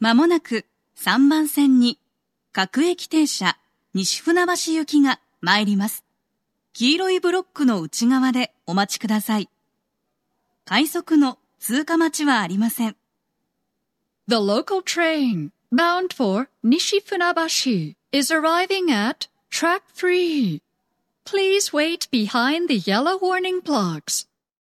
まもなく3番線に各駅停車西船橋行きが参ります。黄色いブロックの内側でお待ちください。快速の通過待ちはありません。The local train bound for 西船橋。is is arriving at track 3. Please wait behind the yellow warning blocks